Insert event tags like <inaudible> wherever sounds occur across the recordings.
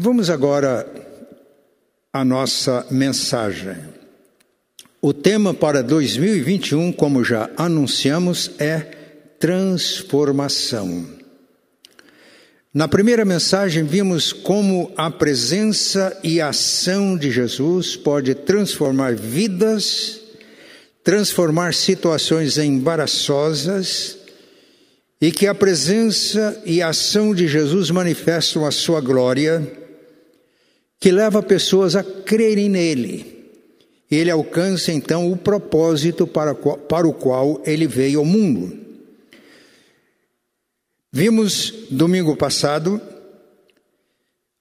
Vamos agora à nossa mensagem. O tema para 2021, como já anunciamos, é transformação. Na primeira mensagem, vimos como a presença e a ação de Jesus pode transformar vidas, transformar situações embaraçosas e que a presença e a ação de Jesus manifestam a sua glória que leva pessoas a crerem nele. Ele alcança então o propósito para, para o qual ele veio ao mundo. Vimos domingo passado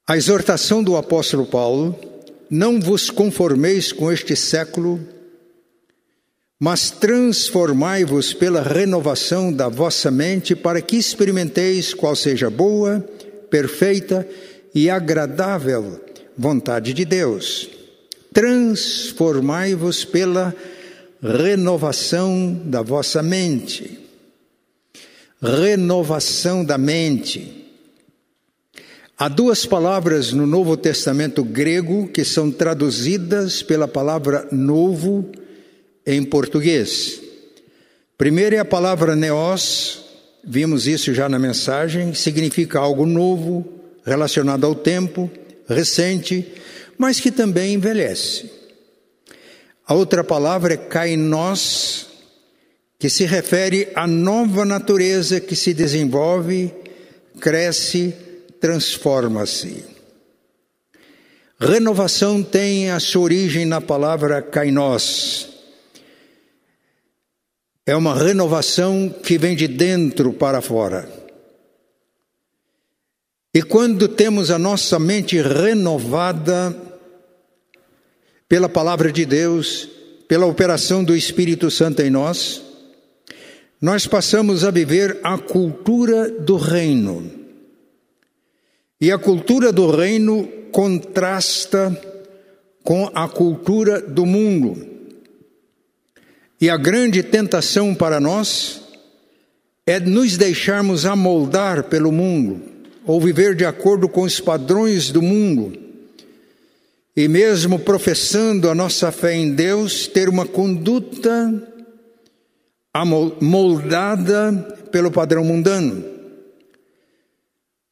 a exortação do apóstolo Paulo: não vos conformeis com este século, mas transformai-vos pela renovação da vossa mente, para que experimenteis qual seja boa, perfeita e agradável vontade de Deus. Transformai-vos pela renovação da vossa mente. Renovação da mente. Há duas palavras no Novo Testamento grego que são traduzidas pela palavra novo em português. Primeiro é a palavra neos, vimos isso já na mensagem, significa algo novo, relacionado ao tempo recente, mas que também envelhece. A outra palavra é kainos, que se refere à nova natureza que se desenvolve, cresce, transforma-se. Renovação tem a sua origem na palavra kainos. É uma renovação que vem de dentro para fora. E quando temos a nossa mente renovada pela palavra de Deus, pela operação do Espírito Santo em nós, nós passamos a viver a cultura do reino. E a cultura do reino contrasta com a cultura do mundo. E a grande tentação para nós é nos deixarmos amoldar pelo mundo ou viver de acordo com os padrões do mundo, e mesmo professando a nossa fé em Deus, ter uma conduta moldada pelo padrão mundano.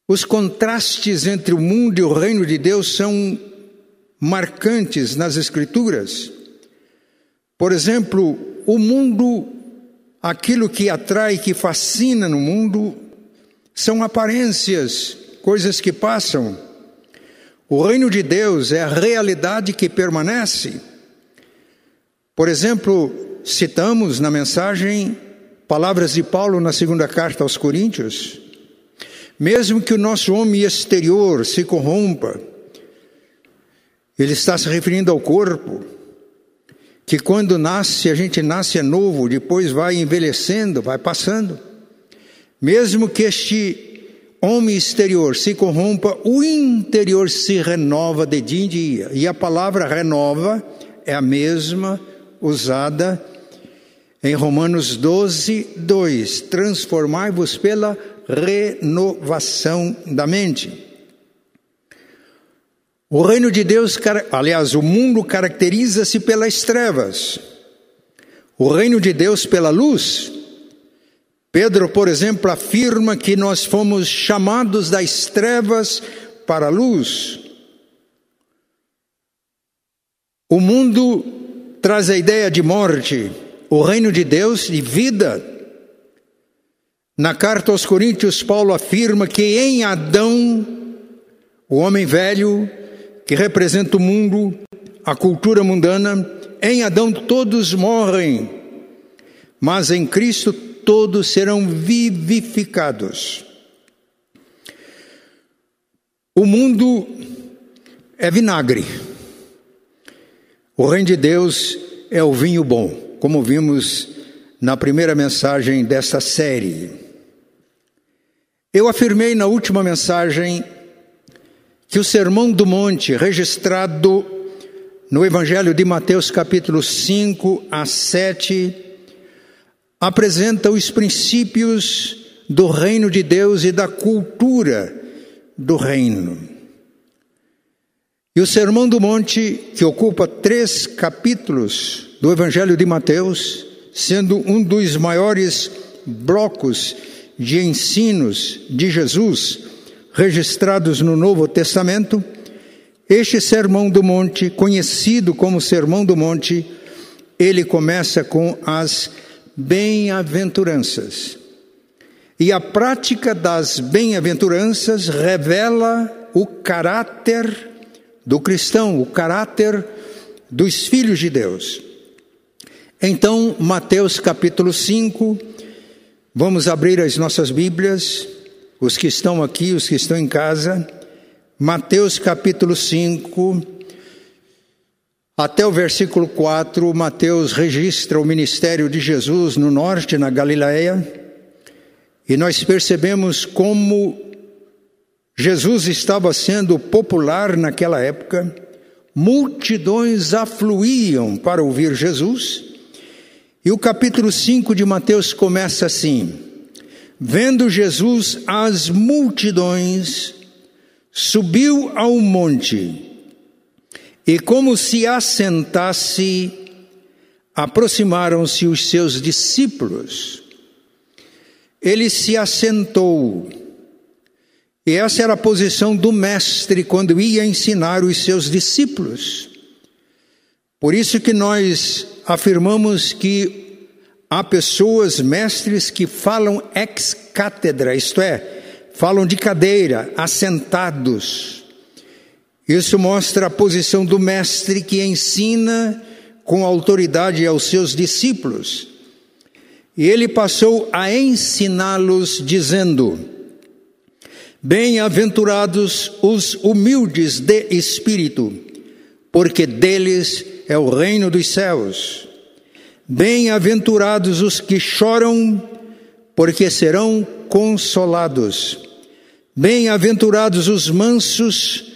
Os contrastes entre o mundo e o reino de Deus são marcantes nas Escrituras. Por exemplo, o mundo, aquilo que atrai, que fascina no mundo, são aparências, coisas que passam. O reino de Deus é a realidade que permanece. Por exemplo, citamos na mensagem palavras de Paulo na segunda carta aos Coríntios. Mesmo que o nosso homem exterior se corrompa, ele está se referindo ao corpo, que quando nasce, a gente nasce novo, depois vai envelhecendo, vai passando. Mesmo que este homem exterior se corrompa, o interior se renova de dia em dia. E a palavra renova é a mesma usada em Romanos 12, 2: Transformai-vos pela renovação da mente. O reino de Deus, aliás, o mundo caracteriza-se pelas trevas, o reino de Deus pela luz. Pedro, por exemplo, afirma que nós fomos chamados das trevas para a luz. O mundo traz a ideia de morte, o reino de Deus de vida. Na carta aos Coríntios, Paulo afirma que em Adão, o homem velho, que representa o mundo, a cultura mundana, em Adão todos morrem, mas em Cristo todos serão vivificados. O mundo é vinagre. O reino de Deus é o vinho bom, como vimos na primeira mensagem desta série. Eu afirmei na última mensagem que o Sermão do Monte, registrado no Evangelho de Mateus, capítulo 5 a 7, apresenta os princípios do reino de Deus e da cultura do reino. E o Sermão do Monte, que ocupa três capítulos do Evangelho de Mateus, sendo um dos maiores blocos de ensinos de Jesus registrados no Novo Testamento, este Sermão do Monte, conhecido como Sermão do Monte, ele começa com as bem-aventuranças. E a prática das bem-aventuranças revela o caráter do cristão, o caráter dos filhos de Deus. Então, Mateus capítulo 5, vamos abrir as nossas Bíblias, os que estão aqui, os que estão em casa. Mateus capítulo 5, até o versículo 4, Mateus registra o ministério de Jesus no norte, na Galileia, e nós percebemos como Jesus estava sendo popular naquela época, multidões afluíam para ouvir Jesus, e o capítulo 5 de Mateus começa assim: Vendo Jesus as multidões, subiu ao monte, e como se assentasse, aproximaram-se os seus discípulos. Ele se assentou e essa era a posição do mestre quando ia ensinar os seus discípulos. Por isso que nós afirmamos que há pessoas, mestres, que falam ex cátedra, isto é, falam de cadeira, assentados. Isso mostra a posição do mestre que ensina com autoridade aos seus discípulos. E ele passou a ensiná-los, dizendo: Bem-aventurados os humildes de espírito, porque deles é o reino dos céus. Bem-aventurados os que choram, porque serão consolados. Bem-aventurados os mansos,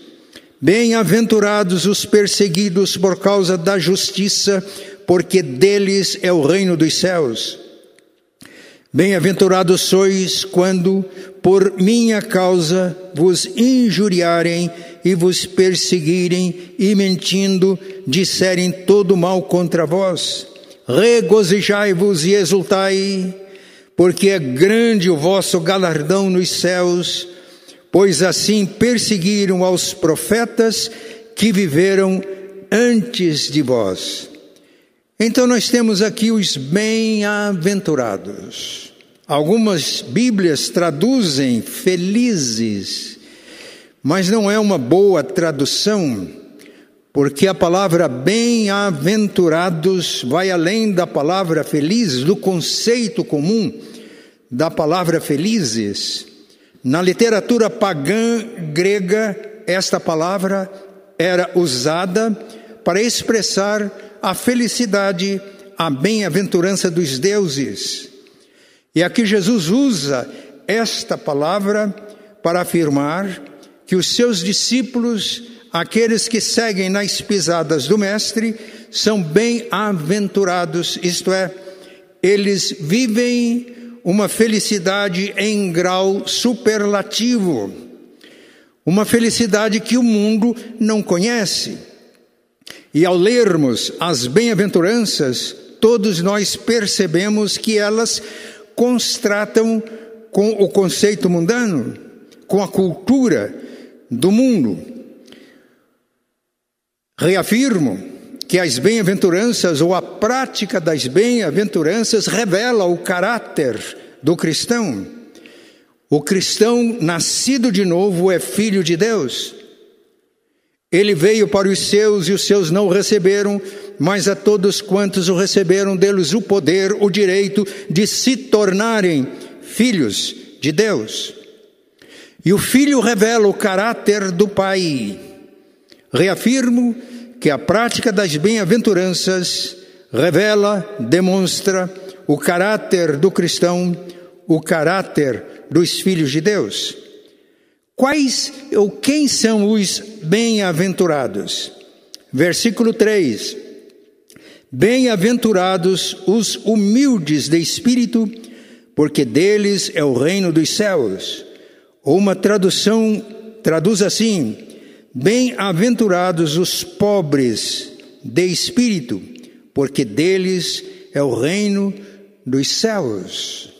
Bem-aventurados os perseguidos por causa da justiça, porque deles é o reino dos céus. Bem-aventurados sois quando, por minha causa, vos injuriarem e vos perseguirem e mentindo disserem todo mal contra vós. Regozijai-vos e exultai, porque é grande o vosso galardão nos céus, pois assim perseguiram aos profetas que viveram antes de vós. Então nós temos aqui os bem-aventurados. Algumas Bíblias traduzem felizes, mas não é uma boa tradução, porque a palavra bem-aventurados vai além da palavra felizes, do conceito comum da palavra felizes. Na literatura pagã grega, esta palavra era usada para expressar a felicidade, a bem-aventurança dos deuses. E aqui Jesus usa esta palavra para afirmar que os seus discípulos, aqueles que seguem nas pisadas do Mestre, são bem-aventurados, isto é, eles vivem uma felicidade em grau superlativo, uma felicidade que o mundo não conhece. E ao lermos as bem-aventuranças, todos nós percebemos que elas constratam com o conceito mundano, com a cultura do mundo. Reafirmo que as bem-aventuranças ou a prática das bem-aventuranças revela o caráter do cristão. O cristão nascido de novo é filho de Deus. Ele veio para os seus e os seus não o receberam, mas a todos quantos o receberam, deles o poder, o direito de se tornarem filhos de Deus. E o filho revela o caráter do pai. Reafirmo que a prática das bem-aventuranças revela, demonstra o caráter do cristão, o caráter dos filhos de Deus. Quais ou quem são os bem-aventurados? Versículo 3: Bem-aventurados os humildes de espírito, porque deles é o reino dos céus. Uma tradução traduz assim: Bem-aventurados os pobres de espírito, porque deles é o reino dos céus.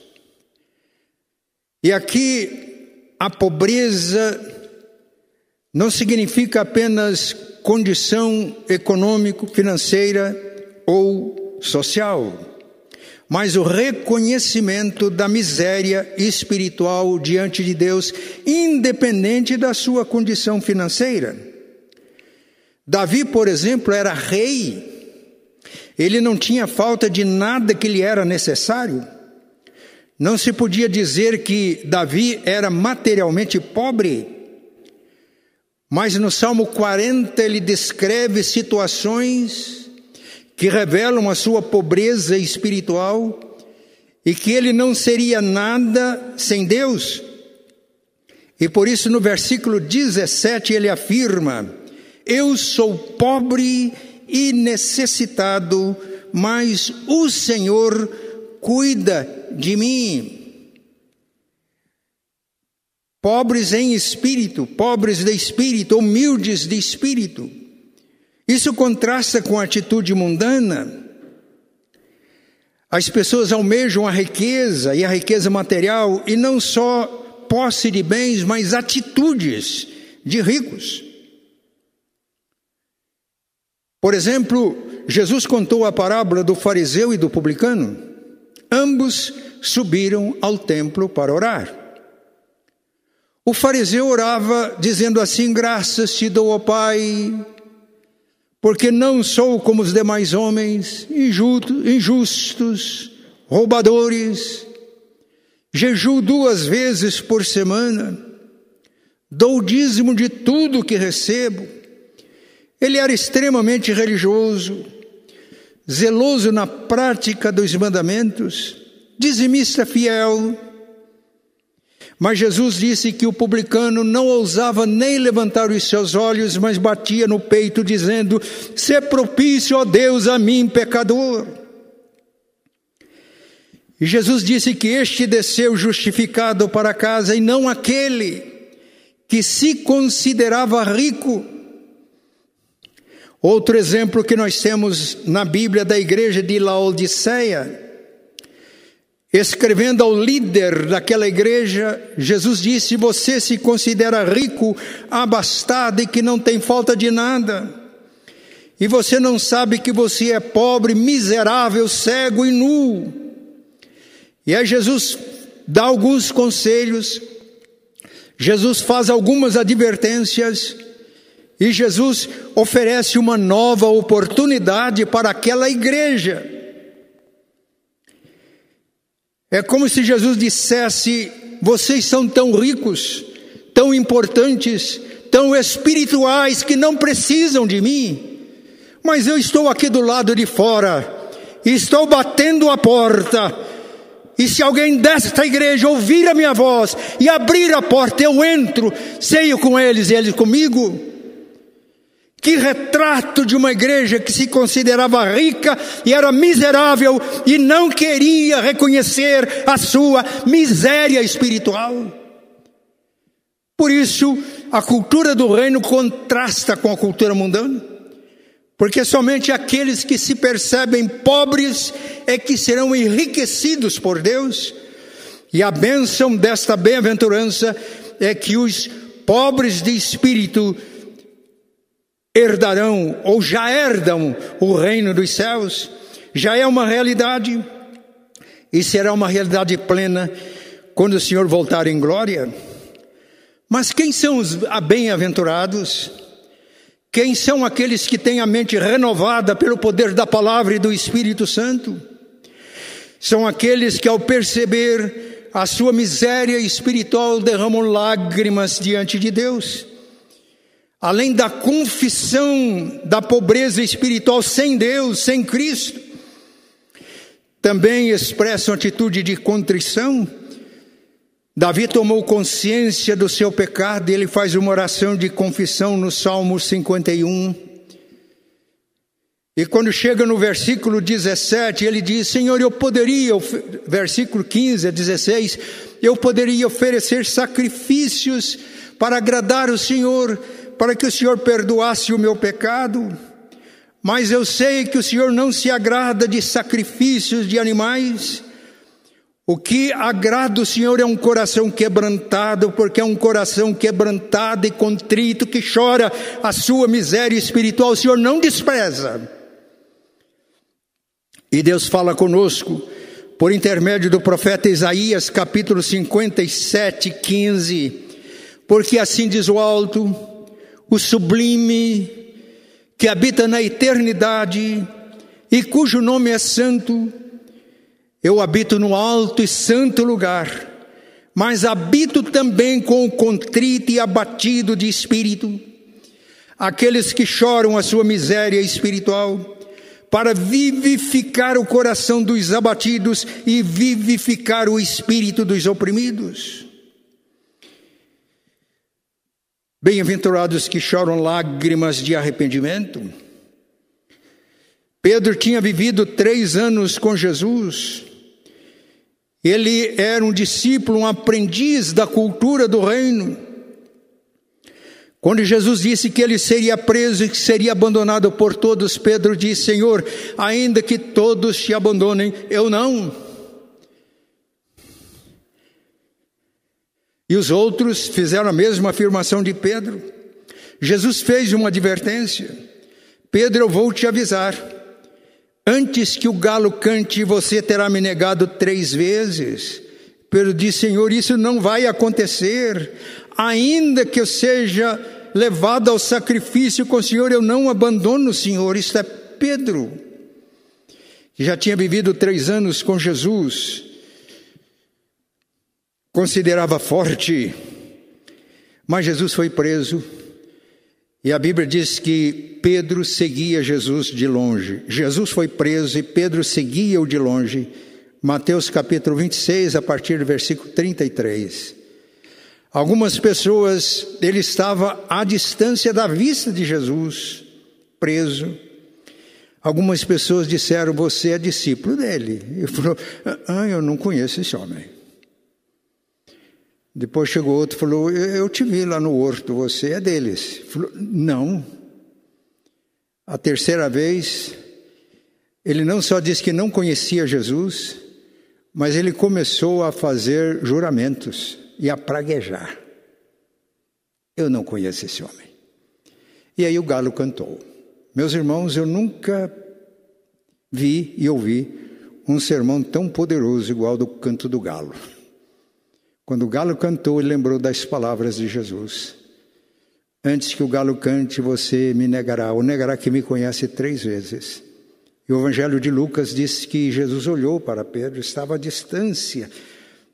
E aqui a pobreza não significa apenas condição econômico, financeira ou social, mas o reconhecimento da miséria espiritual diante de Deus, independente da sua condição financeira. Davi, por exemplo, era rei, ele não tinha falta de nada que lhe era necessário. Não se podia dizer que Davi era materialmente pobre. Mas no Salmo 40 ele descreve situações que revelam a sua pobreza espiritual e que ele não seria nada sem Deus. E por isso no versículo 17 ele afirma: Eu sou pobre e necessitado, mas o Senhor cuida de mim pobres em espírito, pobres de espírito, humildes de espírito. Isso contrasta com a atitude mundana. As pessoas almejam a riqueza e a riqueza material, e não só posse de bens, mas atitudes de ricos. Por exemplo, Jesus contou a parábola do fariseu e do publicano. Ambos subiram ao templo para orar. O fariseu orava dizendo assim: Graças te dou, ó Pai, porque não sou como os demais homens, injustos, roubadores, jejuo duas vezes por semana, dou dízimo de tudo que recebo. Ele era extremamente religioso, zeloso na prática dos mandamentos, dizimista fiel, mas Jesus disse que o publicano não ousava nem levantar os seus olhos, mas batia no peito, dizendo: Se propício, ó Deus, a mim, pecador. E Jesus disse que este desceu justificado para casa e não aquele que se considerava rico. Outro exemplo que nós temos na Bíblia da igreja de Laodiceia, Escrevendo ao líder daquela igreja, Jesus disse: Você se considera rico, abastado e que não tem falta de nada. E você não sabe que você é pobre, miserável, cego e nu. E aí Jesus dá alguns conselhos, Jesus faz algumas advertências, e Jesus oferece uma nova oportunidade para aquela igreja. É como se Jesus dissesse: vocês são tão ricos, tão importantes, tão espirituais que não precisam de mim, mas eu estou aqui do lado de fora, estou batendo a porta. E se alguém desta igreja ouvir a minha voz e abrir a porta, eu entro, ceio com eles e eles comigo. Que retrato de uma igreja que se considerava rica e era miserável e não queria reconhecer a sua miséria espiritual. Por isso, a cultura do reino contrasta com a cultura mundana, porque somente aqueles que se percebem pobres é que serão enriquecidos por Deus, e a bênção desta bem-aventurança é que os pobres de espírito herdarão ou já herdam o reino dos céus, já é uma realidade e será uma realidade plena quando o Senhor voltar em glória. Mas quem são os bem-aventurados? Quem são aqueles que têm a mente renovada pelo poder da palavra e do Espírito Santo? São aqueles que, ao perceber a sua miséria espiritual, derramam lágrimas diante de Deus além da confissão da pobreza espiritual sem Deus, sem Cristo, também expressam atitude de contrição. Davi tomou consciência do seu pecado e ele faz uma oração de confissão no Salmo 51. E quando chega no versículo 17, ele diz: Senhor, eu poderia, versículo 15 a 16, eu poderia oferecer sacrifícios para agradar o Senhor, para que o Senhor perdoasse o meu pecado. Mas eu sei que o Senhor não se agrada de sacrifícios de animais. O que agrada o Senhor é um coração quebrantado, porque é um coração quebrantado e contrito que chora a sua miséria espiritual. O Senhor não despreza. E Deus fala conosco por intermédio do profeta Isaías, capítulo 57, 15. Porque assim diz o alto, o sublime, que habita na eternidade e cujo nome é santo. Eu habito no alto e santo lugar, mas habito também com o contrito e abatido de espírito, aqueles que choram a sua miséria espiritual para vivificar o coração dos abatidos e vivificar o espírito dos oprimidos. Bem-aventurados que choram lágrimas de arrependimento. Pedro tinha vivido três anos com Jesus. Ele era um discípulo, um aprendiz da cultura do reino. Quando Jesus disse que ele seria preso e que seria abandonado por todos, Pedro disse: Senhor, ainda que todos te abandonem, eu não. E os outros fizeram a mesma afirmação de Pedro. Jesus fez uma advertência: Pedro, eu vou te avisar. Antes que o galo cante, você terá me negado três vezes. Pedro disse: Senhor, isso não vai acontecer ainda que eu seja levado ao sacrifício com o Senhor, eu não abandono o Senhor. Isto é Pedro, que já tinha vivido três anos com Jesus, considerava forte, mas Jesus foi preso. E a Bíblia diz que Pedro seguia Jesus de longe. Jesus foi preso e Pedro seguia-o de longe. Mateus capítulo 26, a partir do versículo 33. Algumas pessoas, ele estava à distância da vista de Jesus, preso. Algumas pessoas disseram: Você é discípulo dele. Ele falou: Ah, eu não conheço esse homem. Depois chegou outro e falou: Eu te vi lá no horto, você é deles. Ele falou: Não. A terceira vez, ele não só disse que não conhecia Jesus, mas ele começou a fazer juramentos e a praguejar. Eu não conheço esse homem. E aí o galo cantou. Meus irmãos, eu nunca vi e ouvi um sermão tão poderoso igual do canto do galo. Quando o galo cantou, ele lembrou das palavras de Jesus. Antes que o galo cante, você me negará, ou negará que me conhece três vezes. E o Evangelho de Lucas diz que Jesus olhou para Pedro, estava à distância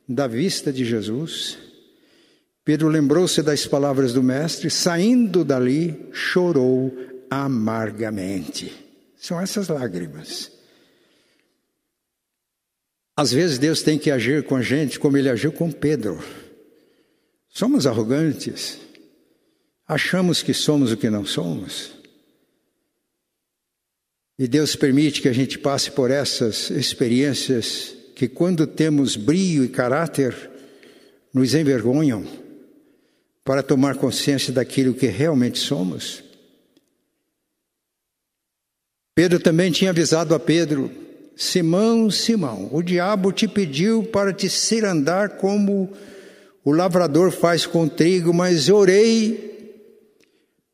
da vista de Jesus, Pedro lembrou-se das palavras do Mestre, saindo dali, chorou amargamente. São essas lágrimas. Às vezes Deus tem que agir com a gente como ele agiu com Pedro. Somos arrogantes, achamos que somos o que não somos. E Deus permite que a gente passe por essas experiências que, quando temos brio e caráter, nos envergonham para tomar consciência daquilo que realmente somos. Pedro também tinha avisado a Pedro: Simão, Simão, o diabo te pediu para te ser andar como o lavrador faz com trigo, mas orei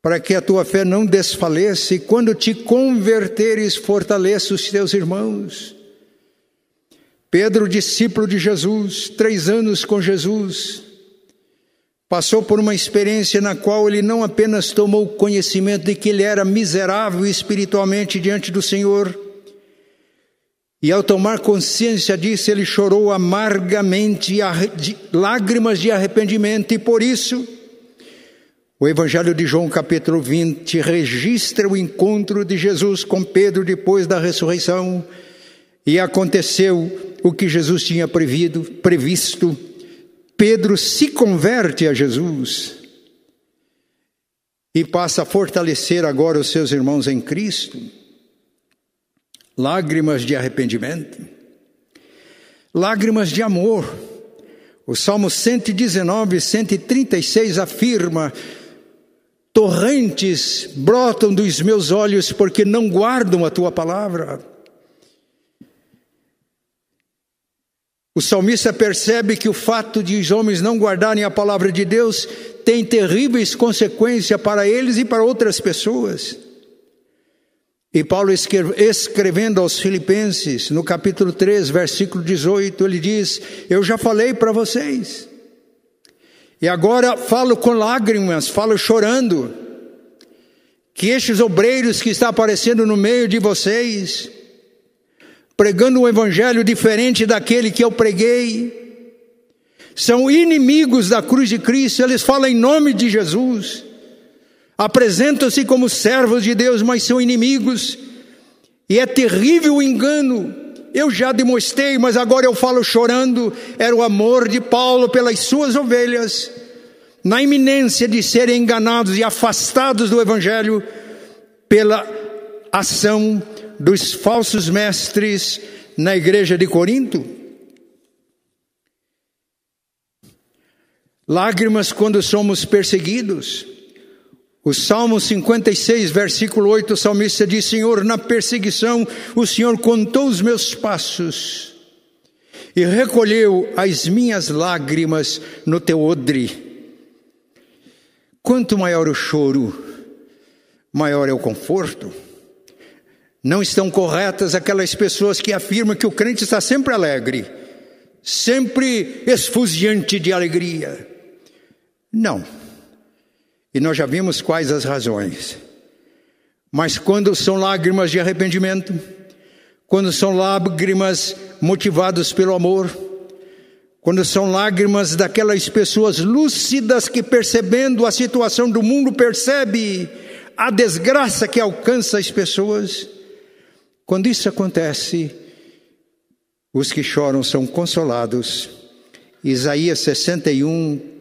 para que a tua fé não desfaleça e quando te converteres, fortaleça os teus irmãos. Pedro, discípulo de Jesus, três anos com Jesus, passou por uma experiência na qual ele não apenas tomou conhecimento de que ele era miserável espiritualmente diante do Senhor, e ao tomar consciência disso, ele chorou amargamente, lágrimas de arrependimento, e por isso, O Evangelho de João, capítulo 20, registra o encontro de Jesus com Pedro depois da ressurreição. E aconteceu o que Jesus tinha prevido, previsto. Pedro se converte a Jesus e passa a fortalecer agora os seus irmãos em Cristo. Lágrimas de arrependimento, lágrimas de amor. O Salmo 119, 136 afirma: Torrentes brotam dos meus olhos porque não guardam a tua palavra. O salmista percebe que o fato de os homens não guardarem a palavra de Deus tem terríveis consequências para eles e para outras pessoas. E Paulo escrevendo aos Filipenses, no capítulo 3, versículo 18, ele diz: Eu já falei para vocês, e agora falo com lágrimas, falo chorando, que estes obreiros que estão aparecendo no meio de vocês, pregando um evangelho diferente daquele que eu preguei, são inimigos da cruz de Cristo, eles falam em nome de Jesus, apresentam-se como servos de Deus, mas são inimigos, e é terrível o engano. Eu já demonstrei, mas agora eu falo chorando. Era o amor de Paulo pelas suas ovelhas, na iminência de serem enganados e afastados do Evangelho pela ação dos falsos mestres na igreja de Corinto. Lágrimas quando somos perseguidos. O Salmo 56, versículo 8, o salmista diz: Senhor, na perseguição o Senhor contou os meus passos e recolheu as minhas lágrimas no teu odre. Quanto maior o choro, maior é o conforto. Não estão corretas aquelas pessoas que afirmam que o crente está sempre alegre, sempre esfuziante de alegria. Não. E nós já vimos quais as razões. Mas quando são lágrimas de arrependimento, quando são lágrimas motivadas pelo amor, quando são lágrimas daquelas pessoas lúcidas que percebendo a situação do mundo percebe a desgraça que alcança as pessoas, quando isso acontece, os que choram são consolados. Isaías 61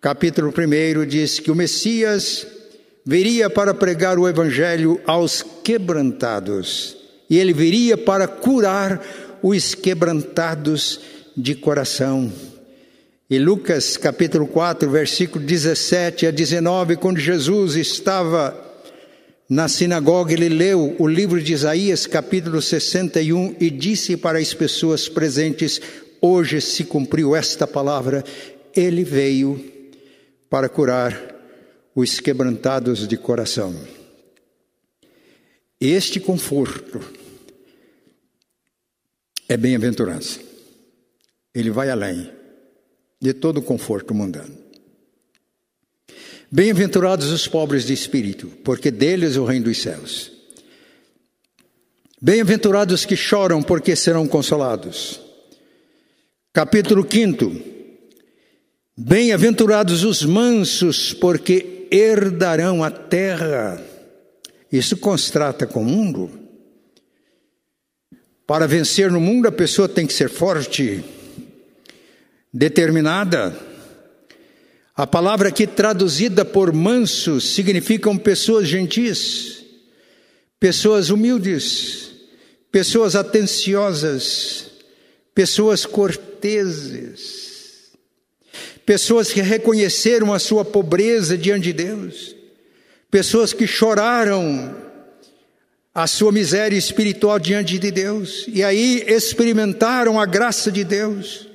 capítulo 1 diz que o Messias viria para pregar o evangelho aos quebrantados, e ele viria para curar os quebrantados de coração. E Lucas capítulo 4, versículo 17 a 19, quando Jesus estava na sinagoga, ele leu o livro de Isaías, capítulo 61, e disse para as pessoas presentes: Hoje se cumpriu esta palavra, ele veio para curar os quebrantados de coração. Este conforto é bem-aventurança. Ele vai além de todo conforto mundano. Bem-aventurados os pobres de espírito, porque deles é o reino dos céus. Bem-aventurados que choram, porque serão consolados. Capítulo 5 Bem-aventurados os mansos, porque herdarão a terra. Isso constrata com o mundo. Para vencer no mundo, a pessoa tem que ser forte, determinada. A palavra aqui traduzida por mansos significam pessoas gentis, pessoas humildes, pessoas atenciosas, pessoas corteses pessoas que reconheceram a sua pobreza diante de Deus, pessoas que choraram a sua miséria espiritual diante de Deus. E aí experimentaram a graça de Deus,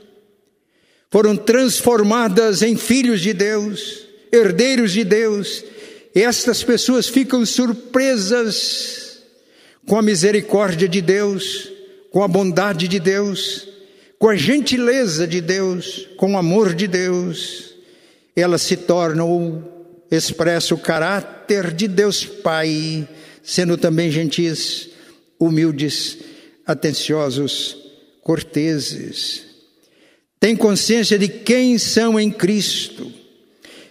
foram transformadas em filhos de Deus, herdeiros de Deus, e estas pessoas ficam surpresas com a misericórdia de Deus, com a bondade de Deus com a gentileza de Deus, com o amor de Deus, ela se torna o expressa o caráter de Deus Pai, sendo também gentis, humildes, atenciosos, corteses. Tem consciência de quem são em Cristo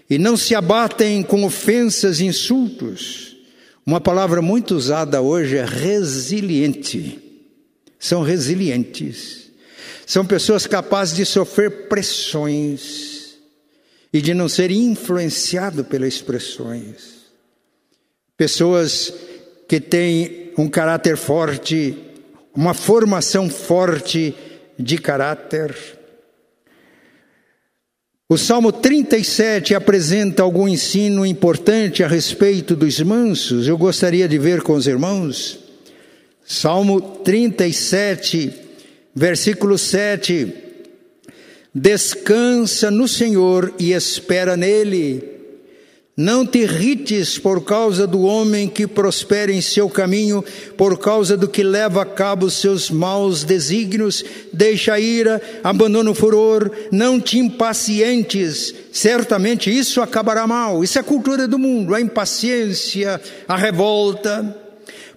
e não se abatem com ofensas e insultos. Uma palavra muito usada hoje é resiliente. São resilientes. São pessoas capazes de sofrer pressões e de não ser influenciado pelas expressões. Pessoas que têm um caráter forte, uma formação forte de caráter. O Salmo 37 apresenta algum ensino importante a respeito dos mansos. Eu gostaria de ver com os irmãos. Salmo 37, versículo 7. Descansa no Senhor e espera nele. Não te irrites por causa do homem que prospera em seu caminho, por causa do que leva a cabo seus maus desígnios, deixa a ira, abandona o furor, não te impacientes, certamente isso acabará mal. Isso é a cultura do mundo, a impaciência, a revolta,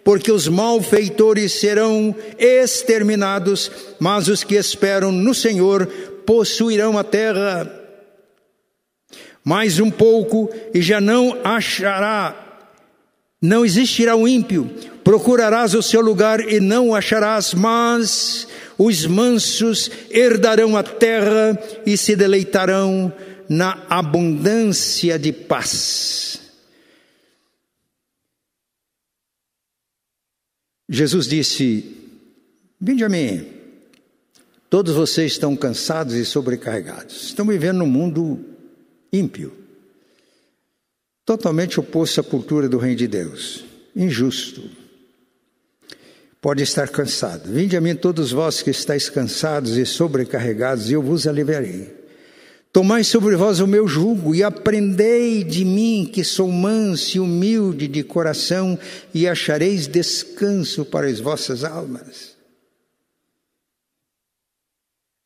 porque os malfeitores serão exterminados, mas os que esperam no Senhor possuirão a terra mais um pouco e já não achará, não existirá o ímpio. Procurarás o seu lugar e não o acharás, mas os mansos herdarão a terra e se deleitarão na abundância de paz. Jesus disse: Vinde a mim, todos vocês estão cansados e sobrecarregados, estão vivendo num mundo ímpio, totalmente oposto à cultura do reino de Deus, injusto. Pode estar cansado. Vinde a mim todos vós que estáis cansados e sobrecarregados, e eu vos aliviarei. Tomai sobre vós o meu jugo e aprendei de mim, que sou manso e humilde de coração, e achareis descanso para as vossas almas.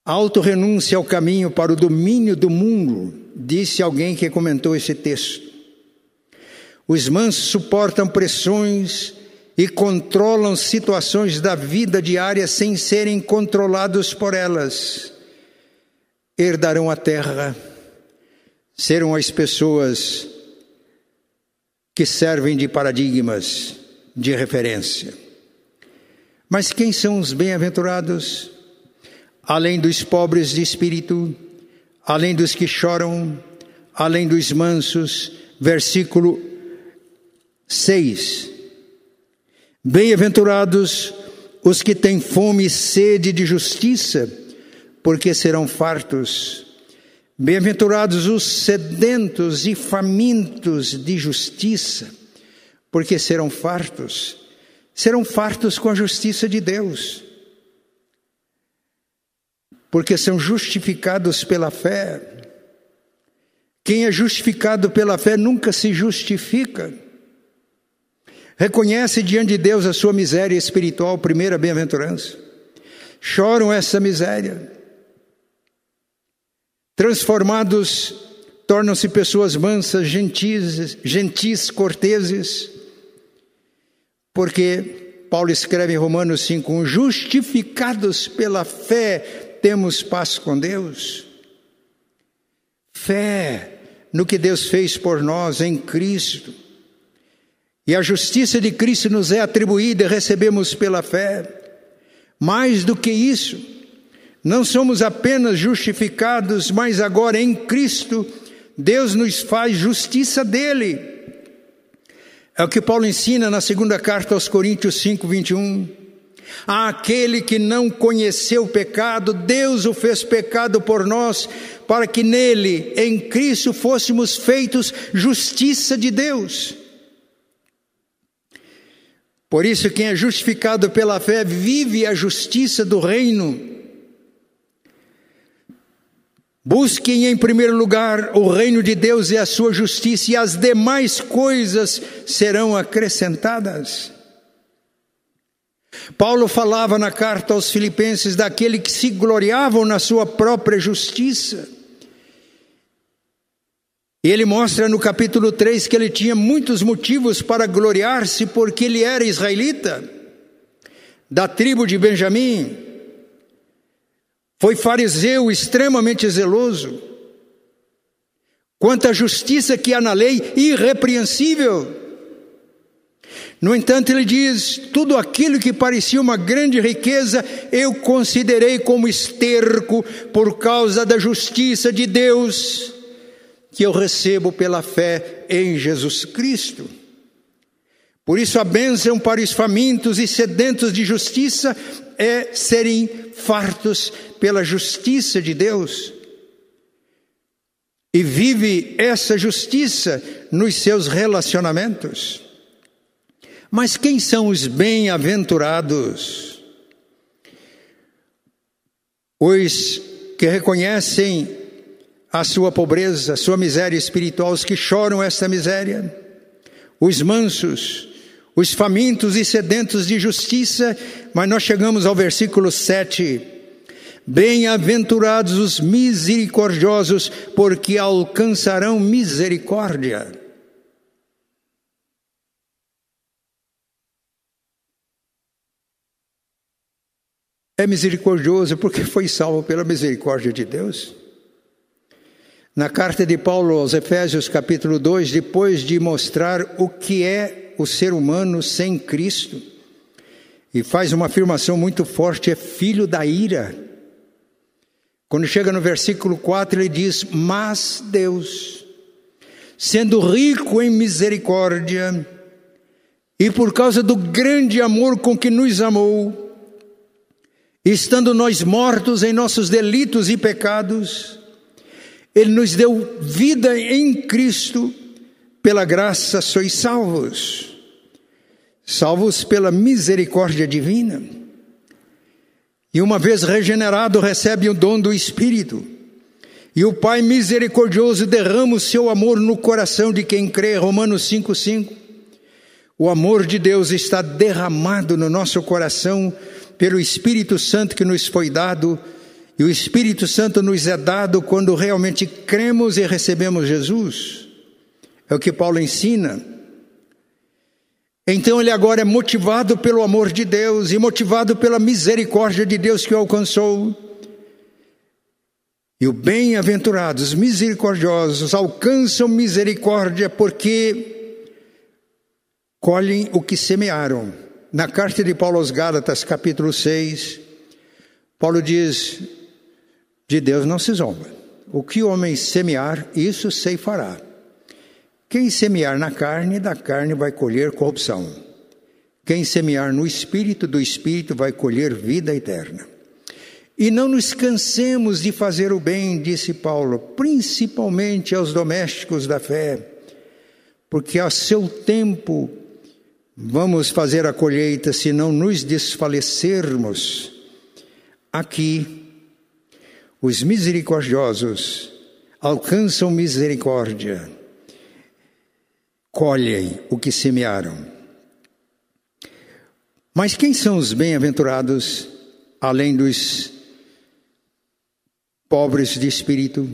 Auto-renúncia ao caminho para o domínio do mundo disse alguém que comentou esse texto. Os mansos suportam pressões e controlam situações da vida diária sem serem controlados por elas. Herdarão a terra, serão as pessoas que servem de paradigmas de referência. Mas quem são os bem-aventurados? Além dos pobres de espírito, além dos que choram, além dos mansos. Versículo 6. Bem-aventurados os que têm fome e sede de justiça, porque serão fartos. Bem-aventurados os sedentos e famintos de justiça, porque serão fartos. Serão fartos com a justiça de Deus porque são justificados pela fé. Quem é justificado pela fé nunca se justifica. Reconhece diante de Deus a sua miséria espiritual, primeira bem-aventurança. Choram essa miséria. Transformados, tornam-se pessoas mansas, gentis, gentis, corteses, porque Paulo escreve em Romanos 5:1, justificados pela fé, temos paz com Deus? Fé no que Deus fez por nós em Cristo. E a justiça de Cristo nos é atribuída e recebemos pela fé. Mais do que isso, não somos apenas justificados, mas agora em Cristo, Deus nos faz justiça dele. É o que Paulo ensina na segunda carta aos Coríntios 5, 21. Aquele que não conheceu o pecado, Deus o fez pecado por nós, para que nele, em Cristo, fôssemos feitos justiça de Deus. Por isso, quem é justificado pela fé vive a justiça do reino. Busquem em primeiro lugar o reino de Deus e a sua justiça, e as demais coisas serão acrescentadas. Paulo falava na carta aos Filipenses daquele que se gloriavam na sua própria justiça. E ele mostra no capítulo 3 que ele tinha muitos motivos para gloriar-se, porque ele era israelita, da tribo de Benjamim, foi fariseu extremamente zeloso, quanto à justiça que há na lei, irrepreensível. No entanto, ele diz: tudo aquilo que parecia uma grande riqueza, eu considerei como esterco por causa da justiça de Deus, que eu recebo pela fé em Jesus Cristo. Por isso, a bênção para os famintos e sedentos de justiça é serem fartos pela justiça de Deus. E vive essa justiça nos seus relacionamentos. Mas quem são os bem-aventurados? Os que reconhecem a sua pobreza, a sua miséria espiritual, os que choram esta miséria, os mansos, os famintos e sedentos de justiça, mas nós chegamos ao versículo 7. Bem-aventurados os misericordiosos, porque alcançarão misericórdia. É misericordioso porque foi salvo pela misericórdia de Deus. Na carta de Paulo aos Efésios, capítulo 2, depois de mostrar o que é o ser humano sem Cristo. E faz uma afirmação muito forte: é filho da ira. Quando chega no versículo 4, ele diz: Mas Deus, sendo rico em misericórdia, e por causa do grande amor com que nos amou, estando nós mortos em nossos delitos e pecados, Ele nos deu vida em Cristo pela graça sois salvos, salvos pela misericórdia divina. E uma vez regenerado, recebe o dom do Espírito. E o Pai misericordioso derrama o seu amor no coração de quem crê. Romanos 5,5. O amor de Deus está derramado no nosso coração pelo Espírito Santo que nos foi dado. E o Espírito Santo nos é dado quando realmente cremos e recebemos Jesus. É o que Paulo ensina. Então ele agora é motivado pelo amor de Deus e motivado pela misericórdia de Deus que o alcançou. E o bem-aventurados, misericordiosos, alcançam misericórdia porque colhem o que semearam. Na carta de Paulo aos Gálatas, capítulo 6, Paulo diz: De Deus não se zomba. O que o homem semear, isso ceifará. Quem semear na carne, da carne vai colher corrupção. Quem semear no espírito, do espírito vai colher vida eterna. E não nos cansemos de fazer o bem, disse Paulo, principalmente aos domésticos da fé, porque a seu tempo vamos fazer a colheita se não nos desfalecermos. Aqui, os misericordiosos alcançam misericórdia colhem o que semearam. Mas quem são os bem-aventurados, além dos pobres de espírito,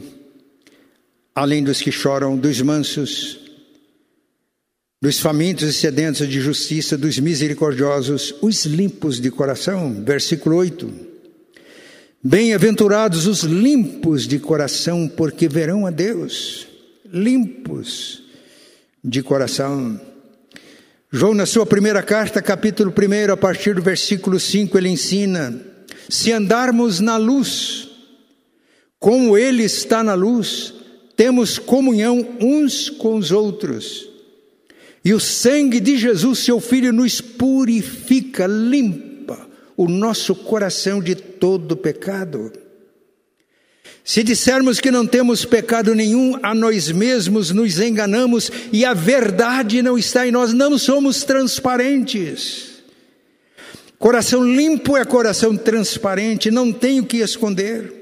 além dos que choram, dos mansos, dos famintos e sedentos de justiça, dos misericordiosos, os limpos de coração? Versículo 8. Bem-aventurados os limpos de coração, porque verão a Deus. Limpos de coração. João, na sua primeira carta, capítulo 1, a partir do versículo 5, ele ensina: se andarmos na luz, como Ele está na luz, temos comunhão uns com os outros. E o sangue de Jesus, seu Filho, nos purifica, limpa o nosso coração de todo pecado. Se dissermos que não temos pecado nenhum, a nós mesmos nos enganamos e a verdade não está em nós, não somos transparentes. Coração limpo é coração transparente, não tem o que esconder.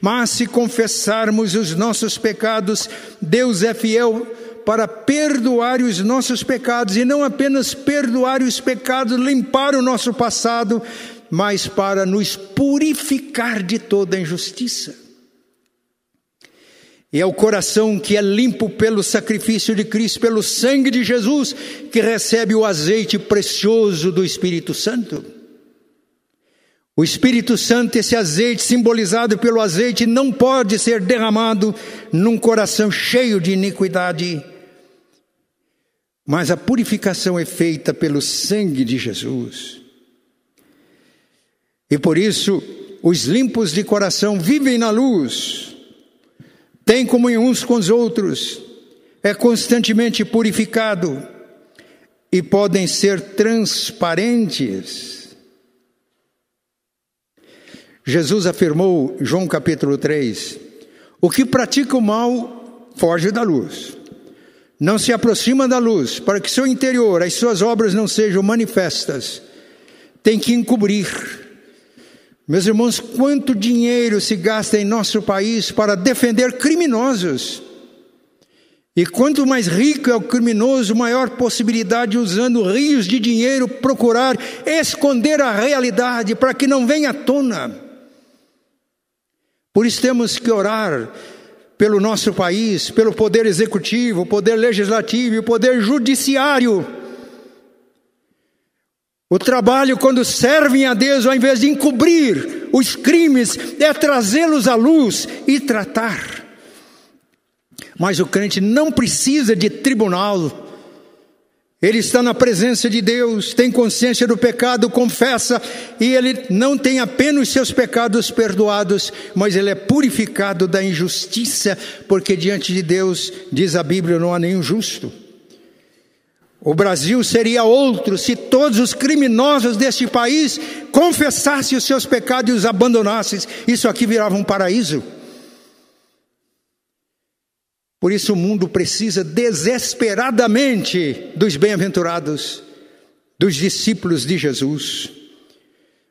Mas se confessarmos os nossos pecados, Deus é fiel para perdoar os nossos pecados e não apenas perdoar os pecados, limpar o nosso passado, mas para nos purificar de toda injustiça. E é o coração que é limpo pelo sacrifício de Cristo, pelo sangue de Jesus, que recebe o azeite precioso do Espírito Santo. O Espírito Santo, esse azeite simbolizado pelo azeite, não pode ser derramado num coração cheio de iniquidade. Mas a purificação é feita pelo sangue de Jesus. E por isso, os limpos de coração vivem na luz, têm comunhão uns com os outros, é constantemente purificado e podem ser transparentes Jesus afirmou, João capítulo 3, o que pratica o mal foge da luz. Não se aproxima da luz, para que seu interior, as suas obras não sejam manifestas. Tem que encobrir. Meus irmãos, quanto dinheiro se gasta em nosso país para defender criminosos? E quanto mais rico é o criminoso, maior possibilidade usando rios de dinheiro procurar esconder a realidade para que não venha à tona. Por isso temos que orar pelo nosso país, pelo poder executivo, poder legislativo e poder judiciário. O trabalho, quando servem a Deus, ao invés de encobrir os crimes, é trazê-los à luz e tratar. Mas o crente não precisa de tribunal, ele está na presença de Deus, tem consciência do pecado, confessa, e ele não tem apenas seus pecados perdoados, mas ele é purificado da injustiça, porque diante de Deus, diz a Bíblia, não há nenhum justo. O Brasil seria outro se todos os criminosos deste país confessassem os seus pecados e os abandonassem. Isso aqui virava um paraíso. Por isso o mundo precisa desesperadamente dos bem-aventurados, dos discípulos de Jesus.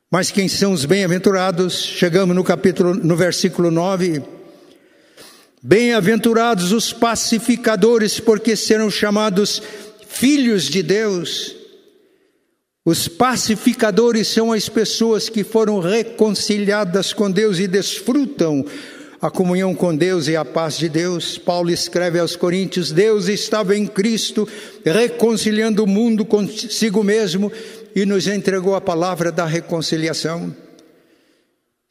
Mas quem são os bem-aventurados? Chegamos no capítulo no versículo 9. Bem-aventurados os pacificadores, porque serão chamados filhos de Deus. Os pacificadores são as pessoas que foram reconciliadas com Deus e desfrutam a comunhão com Deus e a paz de Deus. Paulo escreve aos Coríntios: Deus estava em Cristo, reconciliando o mundo consigo mesmo e nos entregou a palavra da reconciliação.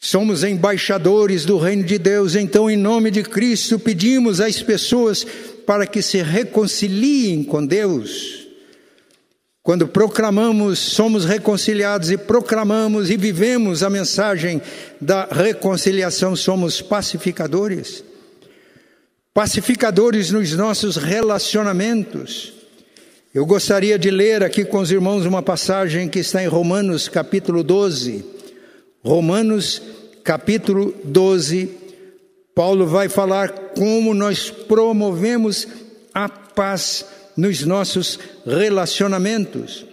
Somos embaixadores do reino de Deus, então, em nome de Cristo, pedimos às pessoas para que se reconciliem com Deus. Quando proclamamos, somos reconciliados e proclamamos e vivemos a mensagem da reconciliação, somos pacificadores. Pacificadores nos nossos relacionamentos. Eu gostaria de ler aqui com os irmãos uma passagem que está em Romanos capítulo 12. Romanos capítulo 12. Paulo vai falar como nós promovemos a paz nos nossos relacionamentos.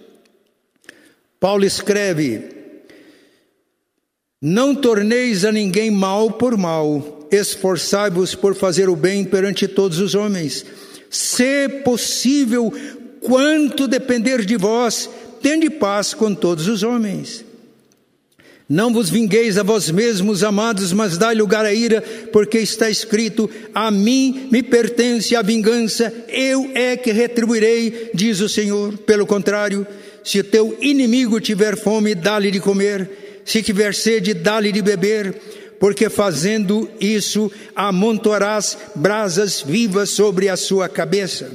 Paulo escreve: Não torneis a ninguém mal por mal, esforçai-vos por fazer o bem perante todos os homens. Se possível, quanto depender de vós, tende paz com todos os homens. Não vos vingueis a vós mesmos, amados, mas dai lugar à ira, porque está escrito: A mim me pertence a vingança, eu é que retribuirei, diz o Senhor. Pelo contrário, se teu inimigo tiver fome, dá-lhe de comer, se tiver sede, dá-lhe de beber, porque fazendo isso amontoarás brasas vivas sobre a sua cabeça.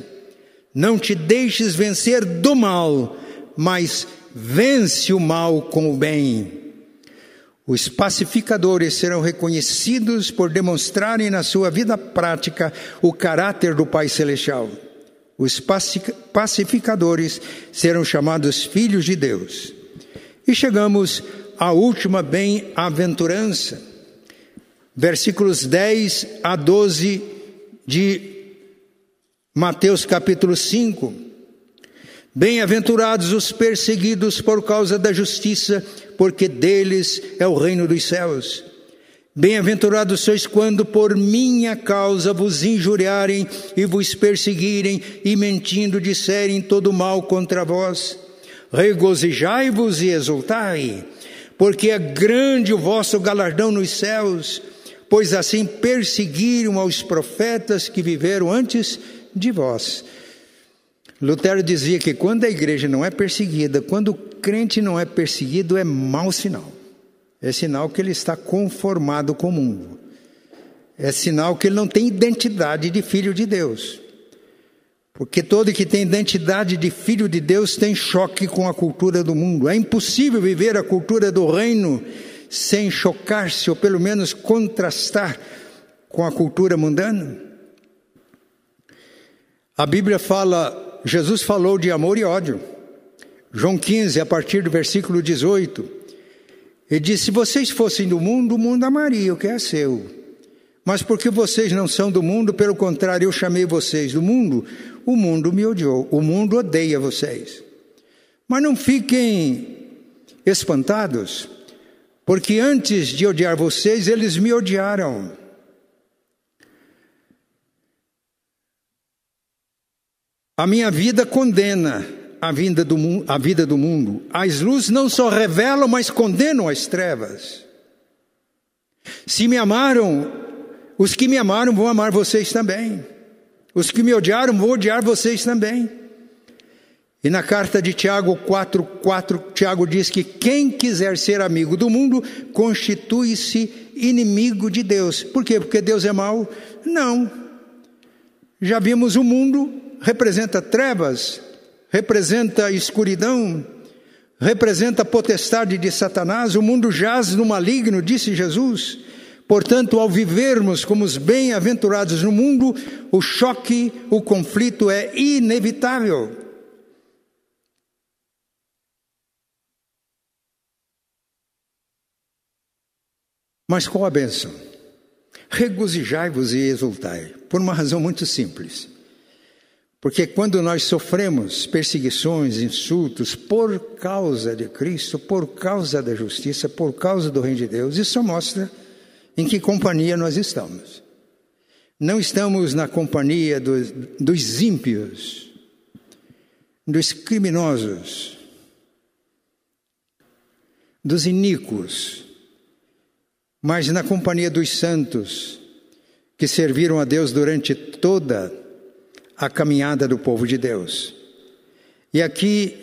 Não te deixes vencer do mal, mas vence o mal com o bem. Os pacificadores serão reconhecidos por demonstrarem na sua vida prática o caráter do Pai Celestial. Os pacificadores serão chamados filhos de Deus. E chegamos à última bem-aventurança, versículos 10 a 12 de Mateus capítulo 5. Bem-aventurados os perseguidos por causa da justiça, porque deles é o reino dos céus. Bem-aventurados sois quando por minha causa vos injuriarem e vos perseguirem e mentindo disserem todo mal contra vós. Regozijai-vos e exultai, porque é grande o vosso galardão nos céus, pois assim perseguiram aos profetas que viveram antes de vós. Lutero dizia que quando a igreja não é perseguida, quando o crente não é perseguido, é mau sinal. É sinal que ele está conformado com o mundo. É sinal que ele não tem identidade de filho de Deus. Porque todo que tem identidade de filho de Deus tem choque com a cultura do mundo. É impossível viver a cultura do reino sem chocar-se, ou pelo menos contrastar com a cultura mundana. A Bíblia fala, Jesus falou de amor e ódio. João 15, a partir do versículo 18, ele disse: Se vocês fossem do mundo, o mundo amaria o que é seu. Mas porque vocês não são do mundo, pelo contrário, eu chamei vocês do mundo, o mundo me odiou, o mundo odeia vocês. Mas não fiquem espantados, porque antes de odiar vocês, eles me odiaram. A minha vida condena a vida do, a vida do mundo. As luzes não só revelam, mas condenam as trevas. Se me amaram, os que me amaram vão amar vocês também. Os que me odiaram vão odiar vocês também. E na carta de Tiago 4, 4, Tiago diz que quem quiser ser amigo do mundo constitui-se inimigo de Deus. Por quê? Porque Deus é mau? Não. Já vimos o mundo representa trevas, representa escuridão, representa a potestade de Satanás, o mundo jaz no maligno, disse Jesus. Portanto, ao vivermos como os bem-aventurados no mundo, o choque, o conflito é inevitável. Mas qual a bênção? Regozijai-vos e exultai, por uma razão muito simples. Porque quando nós sofremos perseguições, insultos por causa de Cristo, por causa da justiça, por causa do Reino de Deus, isso mostra em que companhia nós estamos. Não estamos na companhia dos, dos ímpios, dos criminosos, dos iníquos, mas na companhia dos santos que serviram a Deus durante toda a a caminhada do povo de Deus. E aqui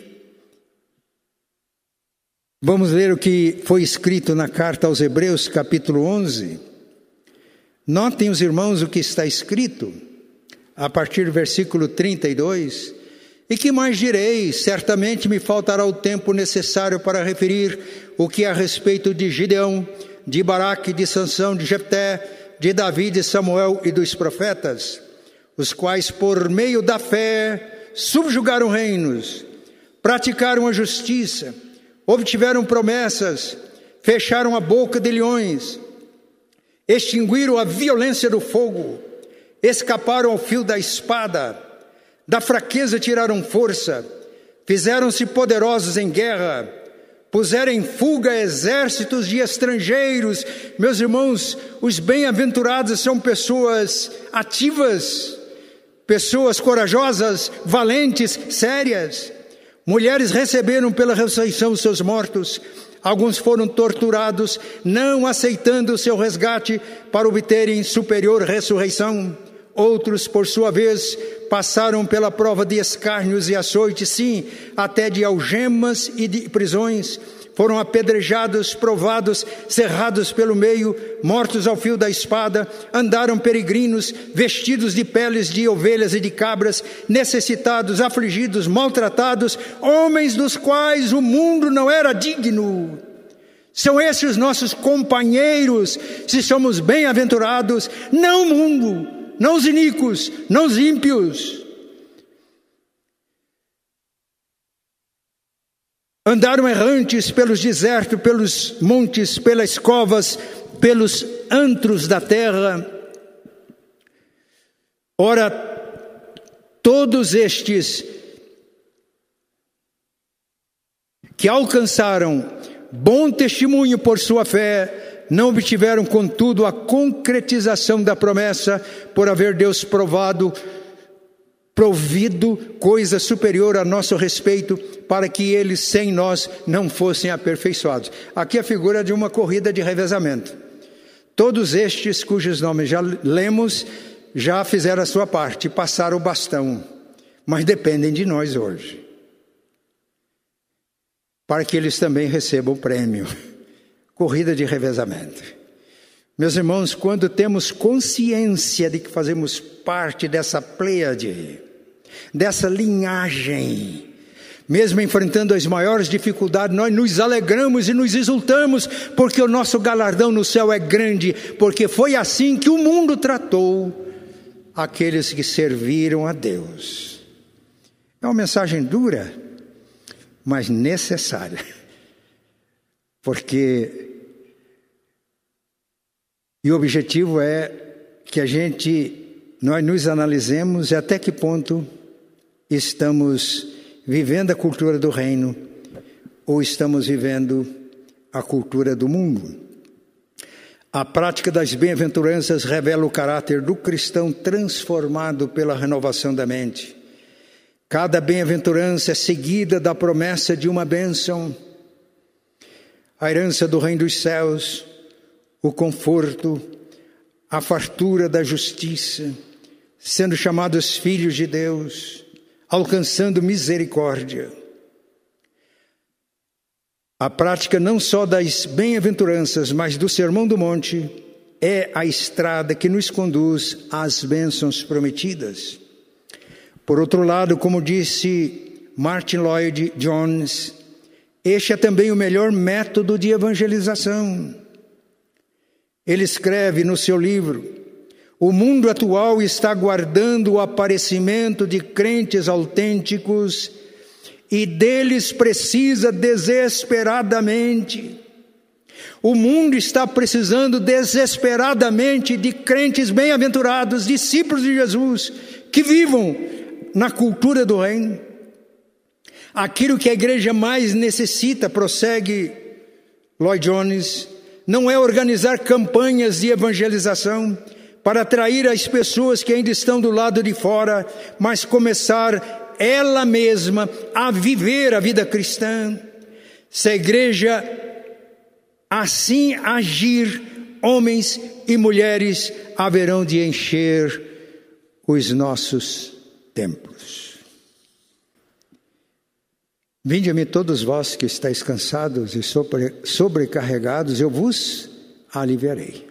vamos ler o que foi escrito na carta aos Hebreus, capítulo 11. Notem os irmãos o que está escrito a partir do versículo 32. E que mais direi? Certamente me faltará o tempo necessário para referir o que a respeito de Gideão, de Baraque, de Sansão, de Jefté, de Davi, de Samuel e dos profetas os quais, por meio da fé, subjugaram reinos, praticaram a justiça, obtiveram promessas, fecharam a boca de leões, extinguiram a violência do fogo, escaparam ao fio da espada, da fraqueza tiraram força, fizeram-se poderosos em guerra, puseram em fuga exércitos de estrangeiros. Meus irmãos, os bem-aventurados são pessoas ativas, pessoas corajosas, valentes, sérias. Mulheres receberam pela ressurreição os seus mortos. Alguns foram torturados, não aceitando o seu resgate para obterem superior ressurreição. Outros, por sua vez, passaram pela prova de escárnios e açoites, sim, até de algemas e de prisões foram apedrejados, provados, cerrados pelo meio, mortos ao fio da espada, andaram peregrinos, vestidos de peles de ovelhas e de cabras, necessitados, afligidos, maltratados, homens dos quais o mundo não era digno. São esses os nossos companheiros, se somos bem-aventurados, não o mundo, não os iníquos, não os ímpios. Andaram errantes pelos desertos, pelos montes, pelas covas, pelos antros da terra. Ora, todos estes que alcançaram bom testemunho por sua fé, não obtiveram, contudo, a concretização da promessa, por haver Deus provado provido coisa superior a nosso respeito, para que eles sem nós não fossem aperfeiçoados. Aqui a figura de uma corrida de revezamento. Todos estes cujos nomes já lemos, já fizeram a sua parte, passaram o bastão, mas dependem de nós hoje, para que eles também recebam o prêmio, <laughs> corrida de revezamento. Meus irmãos, quando temos consciência de que fazemos parte dessa pleiade, dessa linhagem, mesmo enfrentando as maiores dificuldades, nós nos alegramos e nos exultamos, porque o nosso galardão no céu é grande, porque foi assim que o mundo tratou aqueles que serviram a Deus. É uma mensagem dura, mas necessária, <laughs> porque e o objetivo é que a gente nós nos analisemos até que ponto estamos vivendo a cultura do reino ou estamos vivendo a cultura do mundo. A prática das bem-aventuranças revela o caráter do cristão transformado pela renovação da mente. Cada bem-aventurança é seguida da promessa de uma bênção, a herança do reino dos céus, o conforto, a fartura da justiça, sendo chamados filhos de Deus alcançando misericórdia. A prática não só das bem-aventuranças, mas do Sermão do Monte é a estrada que nos conduz às bênçãos prometidas. Por outro lado, como disse Martin Lloyd Jones, este é também o melhor método de evangelização. Ele escreve no seu livro: o mundo atual está aguardando o aparecimento de crentes autênticos e deles precisa desesperadamente. O mundo está precisando desesperadamente de crentes bem-aventurados, discípulos de Jesus, que vivam na cultura do reino. Aquilo que a igreja mais necessita, prossegue Lloyd Jones, não é organizar campanhas de evangelização, para atrair as pessoas que ainda estão do lado de fora, mas começar ela mesma a viver a vida cristã. Se a igreja assim agir, homens e mulheres haverão de encher os nossos templos. Vinde a mim todos vós que estáis cansados e sobrecarregados, eu vos aliviarei.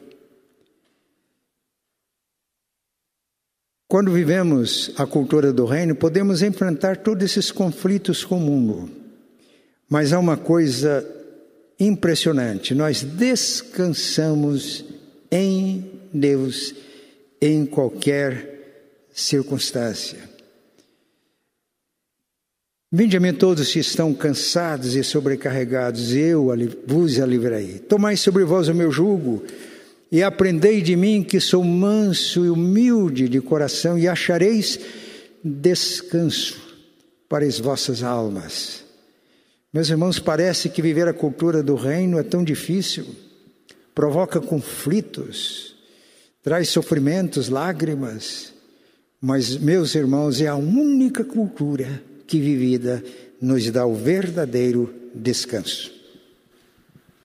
Quando vivemos a cultura do reino, podemos enfrentar todos esses conflitos com o mundo. Mas há uma coisa impressionante: nós descansamos em Deus em qualquer circunstância. Vinde a mim todos que estão cansados e sobrecarregados, eu vos alivrarei. Tomai sobre vós o meu jugo e aprendei de mim que sou manso e humilde de coração, e achareis descanso para as vossas almas. Meus irmãos, parece que viver a cultura do reino é tão difícil, provoca conflitos, traz sofrimentos, lágrimas, mas, meus irmãos, é a única cultura que vivida nos dá o verdadeiro descanso.